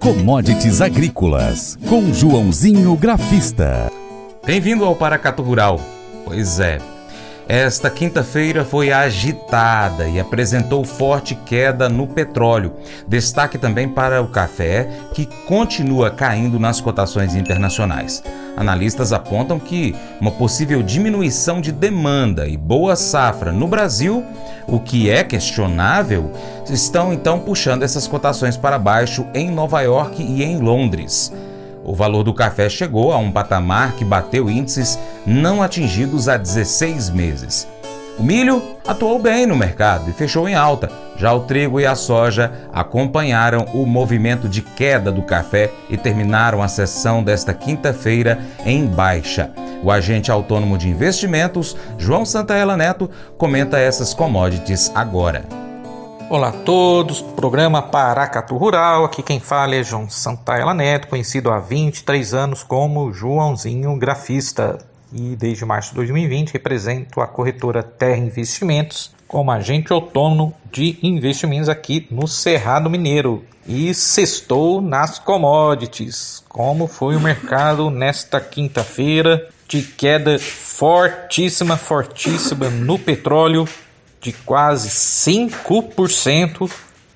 Commodities Agrícolas, com Joãozinho Grafista. Bem-vindo ao Paracato Rural. Pois é, esta quinta-feira foi agitada e apresentou forte queda no petróleo. Destaque também para o café, que continua caindo nas cotações internacionais. Analistas apontam que uma possível diminuição de demanda e boa safra no Brasil, o que é questionável, estão então puxando essas cotações para baixo em Nova York e em Londres. O valor do café chegou a um patamar que bateu índices não atingidos há 16 meses. O milho atuou bem no mercado e fechou em alta. Já o trigo e a soja acompanharam o movimento de queda do café e terminaram a sessão desta quinta-feira em baixa. O agente autônomo de investimentos, João Santaella Neto, comenta essas commodities agora. Olá a todos, programa Paracatu Rural, aqui quem fala é João Santaella Neto, conhecido há 23 anos como Joãozinho Grafista e desde março de 2020 represento a corretora Terra Investimentos como agente autônomo de investimentos aqui no Cerrado Mineiro e sextou nas commodities. Como foi o mercado nesta quinta-feira de queda fortíssima, fortíssima no petróleo de quase 5%.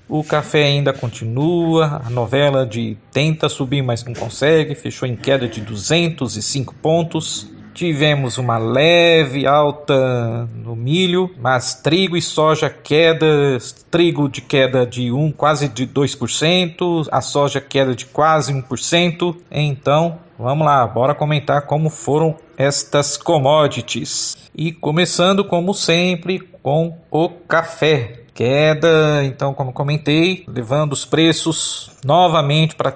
O café ainda continua, a novela de tenta subir, mas não consegue, fechou em queda de 205 pontos. Tivemos uma leve alta no milho, mas trigo e soja queda, trigo de queda de 1, quase de 2%, a soja queda de quase 1%. Então, vamos lá, bora comentar como foram estas commodities. E começando como sempre com o café. Queda, então, como comentei, levando os preços novamente para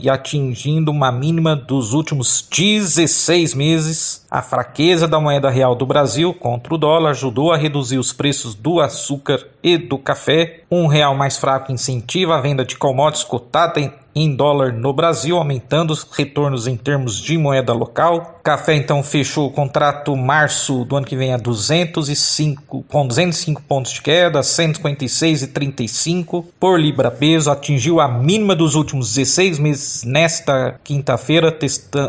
e atingindo uma mínima dos últimos 16 meses. A fraqueza da moeda real do Brasil contra o dólar ajudou a reduzir os preços do açúcar e do café. Um real mais fraco incentiva a venda de commodities cotadas em dólar no Brasil, aumentando os retornos em termos de moeda local. Café então fechou o contrato março do ano que vem a 205 com 205 pontos de queda, 156,35 por libra peso, atingiu a mínima dos últimos 16 meses nesta quinta-feira,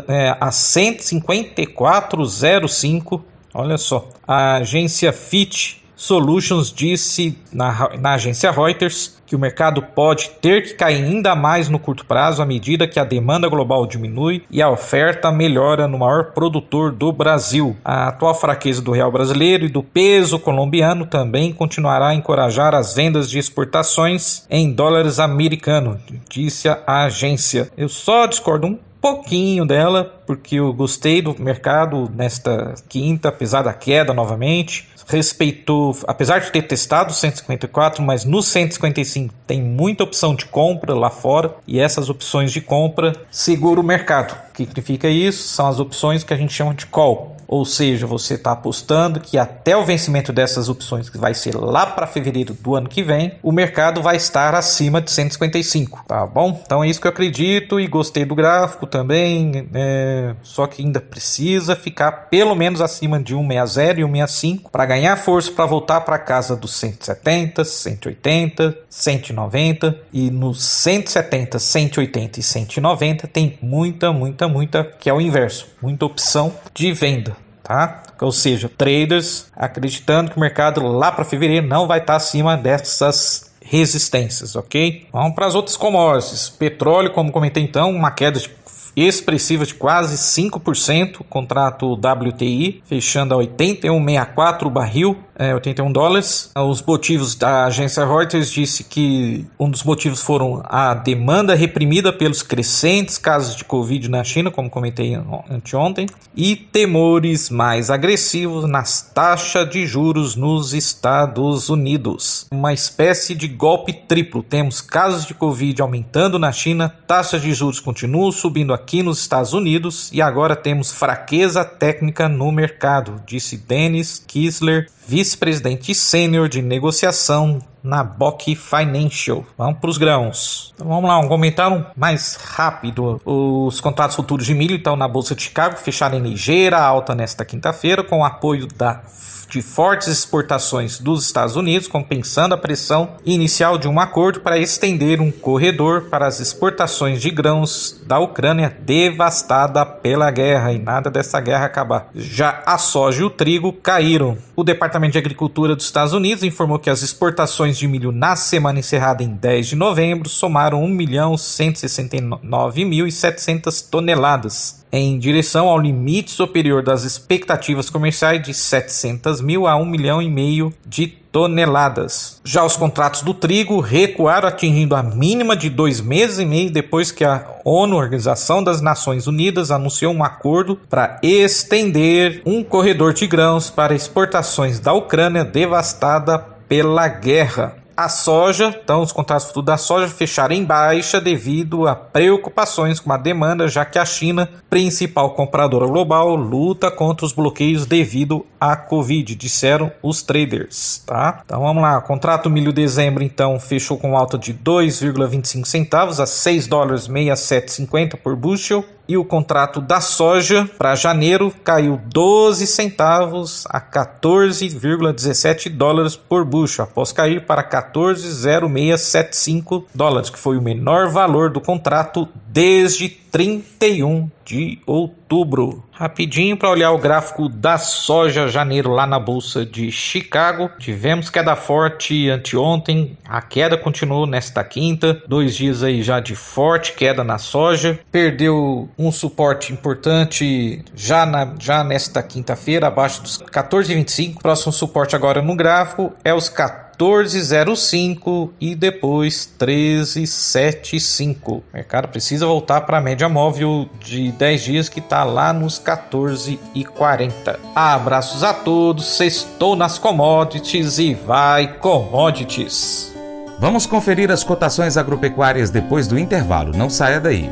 é, a 154,05. Olha só, a agência Fitch Solutions disse na, na agência Reuters que o mercado pode ter que cair ainda mais no curto prazo à medida que a demanda global diminui e a oferta melhora no maior produtor do Brasil. A atual fraqueza do real brasileiro e do peso colombiano também continuará a encorajar as vendas de exportações em dólares americanos, disse a agência. Eu só discordo um pouquinho dela, porque eu gostei do mercado nesta quinta, apesar da queda novamente respeitou, apesar de ter testado o 154, mas no 155 tem muita opção de compra lá fora e essas opções de compra segura o mercado. O que significa isso? São as opções que a gente chama de call. Ou seja, você está apostando que até o vencimento dessas opções, que vai ser lá para fevereiro do ano que vem, o mercado vai estar acima de 155, tá bom? Então é isso que eu acredito e gostei do gráfico também, é... só que ainda precisa ficar pelo menos acima de 160 e 165 para ganhar força para voltar para casa dos 170, 180, 190 e nos 170, 180 e 190 tem muita, muita, muita que é o inverso, muita opção de venda tá? Ou seja, traders acreditando que o mercado lá para fevereiro não vai estar tá acima dessas resistências, ok? Vamos para as outras commodities. Petróleo, como comentei então, uma queda de expressiva de quase 5%, contrato WTI fechando a 81,64 o barril, é, 81 dólares. Os motivos da agência Reuters disse que um dos motivos foram a demanda reprimida pelos crescentes casos de Covid na China, como comentei anteontem, e temores mais agressivos nas taxas de juros nos Estados Unidos. Uma espécie de golpe triplo. Temos casos de Covid aumentando na China, taxas de juros continuam subindo aqui nos Estados Unidos e agora temos fraqueza técnica no mercado, disse Dennis Kissler, vice-presidente sênior de negociação na BOC Financial. Vamos para os grãos. Então, vamos lá, um comentário mais rápido. Os contratos futuros de milho estão na Bolsa de Chicago, fecharam em ligeira alta nesta quinta-feira, com o apoio da de fortes exportações dos Estados Unidos, compensando a pressão inicial de um acordo para estender um corredor para as exportações de grãos da Ucrânia devastada pela guerra e nada dessa guerra acabar. Já a soja e o trigo caíram. O Departamento de Agricultura dos Estados Unidos informou que as exportações de milho na semana encerrada em 10 de novembro somaram 1.169.700 toneladas, em direção ao limite superior das expectativas comerciais de 700 mil a 1 milhão e meio de toneladas. Já os contratos do trigo recuaram, atingindo a mínima de dois meses e meio depois que a ONU, Organização das Nações Unidas, anunciou um acordo para estender um corredor de grãos para exportações da Ucrânia devastada pela guerra. A soja, então os contratos futuros da soja fecharam em baixa devido a preocupações com a demanda, já que a China, principal compradora global, luta contra os bloqueios devido à Covid, disseram os traders, tá? Então vamos lá, contrato milho dezembro então fechou com alta de 2,25 centavos a 6 dólares 67,50 por bushel e o contrato da soja para janeiro caiu 12 centavos a 14,17 dólares por bushel, após cair para 14,0675 dólares, que foi o menor valor do contrato desde 31 de outubro. Rapidinho para olhar o gráfico da soja janeiro lá na bolsa de Chicago. Tivemos queda forte anteontem, a queda continuou nesta quinta, dois dias aí já de forte queda na soja. Perdeu um suporte importante já na já nesta quinta-feira abaixo dos 14,25. Próximo suporte agora no gráfico é os 14 14,05 e depois 13,75. O mercado precisa voltar para a média móvel de 10 dias que está lá nos 14,40. Abraços a todos, estou nas commodities e vai commodities. Vamos conferir as cotações agropecuárias depois do intervalo, não saia daí.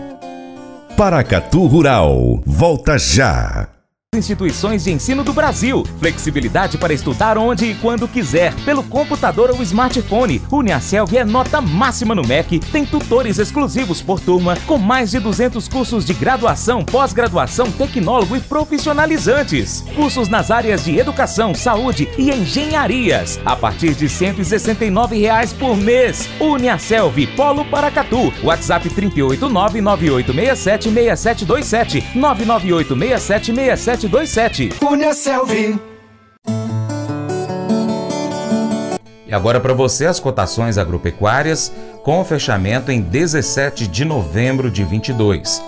Paracatu Rural, volta já instituições de ensino do Brasil. Flexibilidade para estudar onde e quando quiser, pelo computador ou smartphone. Uniaselv é nota máxima no MEC, tem tutores exclusivos por turma, com mais de 200 cursos de graduação, pós-graduação, tecnólogo e profissionalizantes. Cursos nas áreas de educação, saúde e engenharias, a partir de 169 reais por mês. Uniaselv, Polo Paracatu, WhatsApp 38998676727, 998676727. 2727. Cunha Selvi. E agora para você as cotações agropecuárias com o fechamento em 17 de novembro de 22.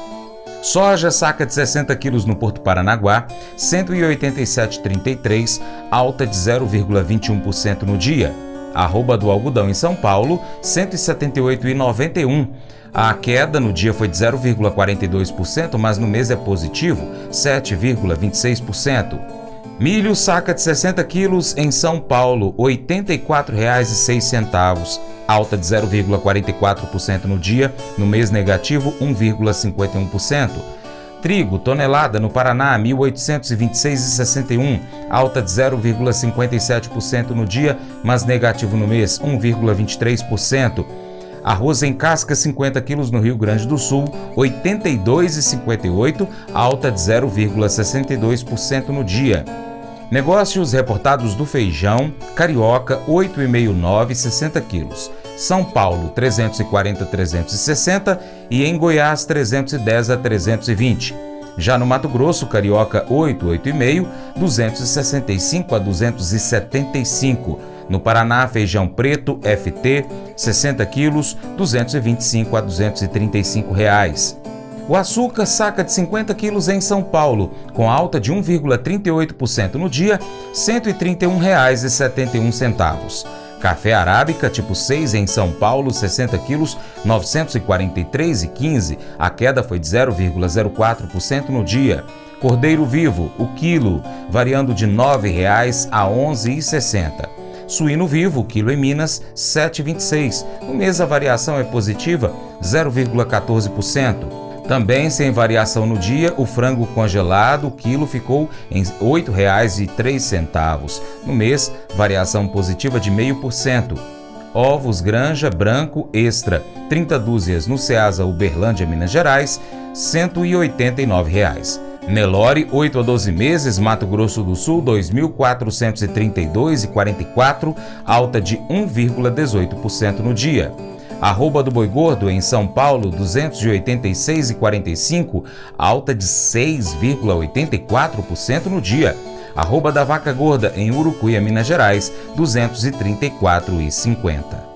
Soja saca de 60 quilos no Porto Paranaguá, 187,33, alta de 0,21% no dia. Arroba do algodão em São Paulo, 178,91 a queda no dia foi de 0,42%, mas no mês é positivo, 7,26%. Milho saca de 60 quilos em São Paulo, R$ 84,06, alta de 0,44% no dia, no mês negativo 1,51%. Trigo, tonelada no Paraná, 1.826,61, alta de 0,57% no dia, mas negativo no mês 1,23%. Arroz em casca 50 quilos no Rio Grande do Sul, 82,58, alta de 0,62% no dia. Negócios reportados do feijão, carioca 8,59, 60 quilos. São Paulo 340 360 e em Goiás 310 a 320. Já no Mato Grosso, carioca 8, 8,5, 265 a 275. No Paraná, feijão preto FT, 60 quilos, 225 a 235 reais. O açúcar saca de 50 quilos em São Paulo, com alta de 1,38% no dia, R$ 131,71. Café arábica tipo 6 em São Paulo, 60 quilos, R$ 943,15. A queda foi de 0,04% no dia. Cordeiro vivo, o quilo, variando de R$ 9,00 a R$ 11,60. Suíno vivo, quilo em Minas, 7,26. No mês a variação é positiva, 0,14%. Também sem variação no dia, o frango congelado, quilo ficou em R$ 8,03. No mês, variação positiva de 0,5%. Ovos Granja Branco Extra, 30 dúzias no Ceasa Uberlândia, Minas Gerais, 189 reais. Nelore, 8 a 12 meses, Mato Grosso do Sul, 2.432,44, alta de 1,18% no dia. Arroba do Boi Gordo, em São Paulo, 286,45, alta de 6,84% no dia. Arroba da Vaca Gorda, em Urucuia, Minas Gerais, 234,50.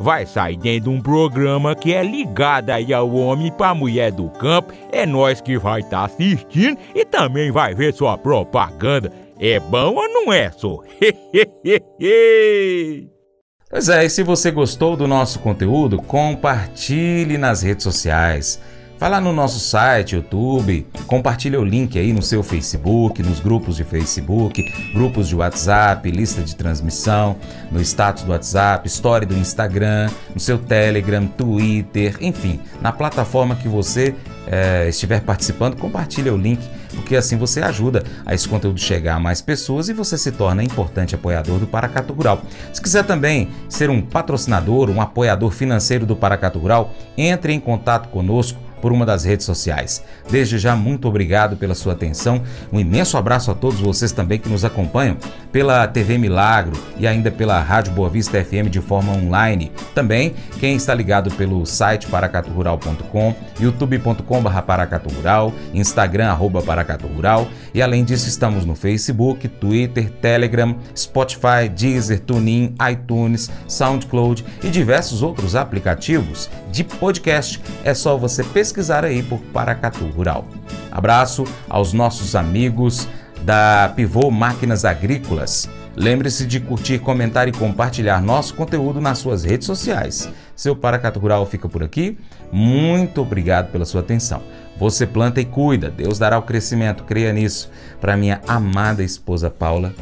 vai sair dentro de um programa que é ligado aí ao homem para mulher do campo. É nós que vai estar tá assistindo e também vai ver sua propaganda. É bom ou não é, só? pois é, e se você gostou do nosso conteúdo, compartilhe nas redes sociais. Vai lá no nosso site, YouTube, compartilha o link aí no seu Facebook, nos grupos de Facebook, grupos de WhatsApp, lista de transmissão, no status do WhatsApp, story do Instagram, no seu Telegram, Twitter, enfim, na plataforma que você é, estiver participando, compartilha o link, porque assim você ajuda a esse conteúdo chegar a mais pessoas e você se torna importante apoiador do Paracato Rural. Se quiser também ser um patrocinador, um apoiador financeiro do Paracato Rural, entre em contato conosco por uma das redes sociais. Desde já, muito obrigado pela sua atenção. Um imenso abraço a todos vocês também que nos acompanham pela TV Milagro e ainda pela Rádio Boa Vista FM de forma online. Também quem está ligado pelo site paracaturural.com, youtube.com.br paracaturural, Instagram arroba paracaturural e além disso estamos no Facebook, Twitter, Telegram, Spotify, Deezer, TuneIn, iTunes, SoundCloud e diversos outros aplicativos de podcast. É só você pesquisar aí por Paracatu Rural. Abraço aos nossos amigos da Pivô Máquinas Agrícolas. Lembre-se de curtir, comentar e compartilhar nosso conteúdo nas suas redes sociais. Seu Paracato Rural fica por aqui. Muito obrigado pela sua atenção. Você planta e cuida, Deus dará o crescimento, creia nisso. Para minha amada esposa Paula,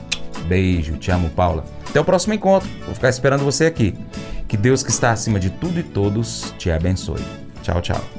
beijo, te amo, Paula. Até o próximo encontro, vou ficar esperando você aqui. Que Deus que está acima de tudo e todos te abençoe. Tchau, tchau.